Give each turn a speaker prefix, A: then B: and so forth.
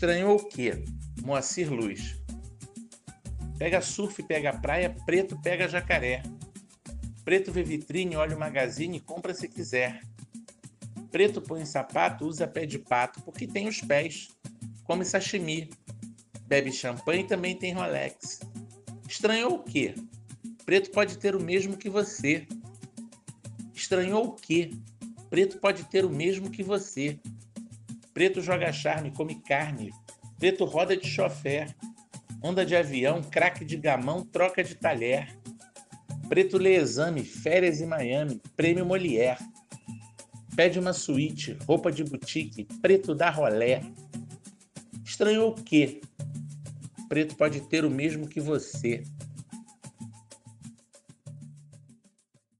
A: Estranhou o quê? Moacir Luz. Pega surf, pega praia, preto pega jacaré. Preto vê vitrine, olha o magazine e compra se quiser. Preto põe sapato, usa pé de pato, porque tem os pés. Come sashimi. Bebe champanhe e também tem Rolex. Estranhou o quê? Preto pode ter o mesmo que você. Estranhou o quê? Preto pode ter o mesmo que você. Preto joga charme, come carne. Preto roda de chofé. Anda de avião, craque de gamão, troca de talher. Preto lê exame, férias em Miami, prêmio Molière. Pede uma suíte, roupa de boutique, preto dá rolé. Estranhou o quê? Preto pode ter o mesmo que você.